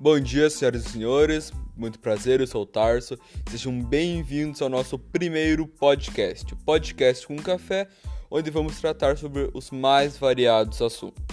Bom dia, senhoras e senhores. Muito prazer, eu sou o Tarso. Sejam bem-vindos ao nosso primeiro podcast, o podcast com café, onde vamos tratar sobre os mais variados assuntos.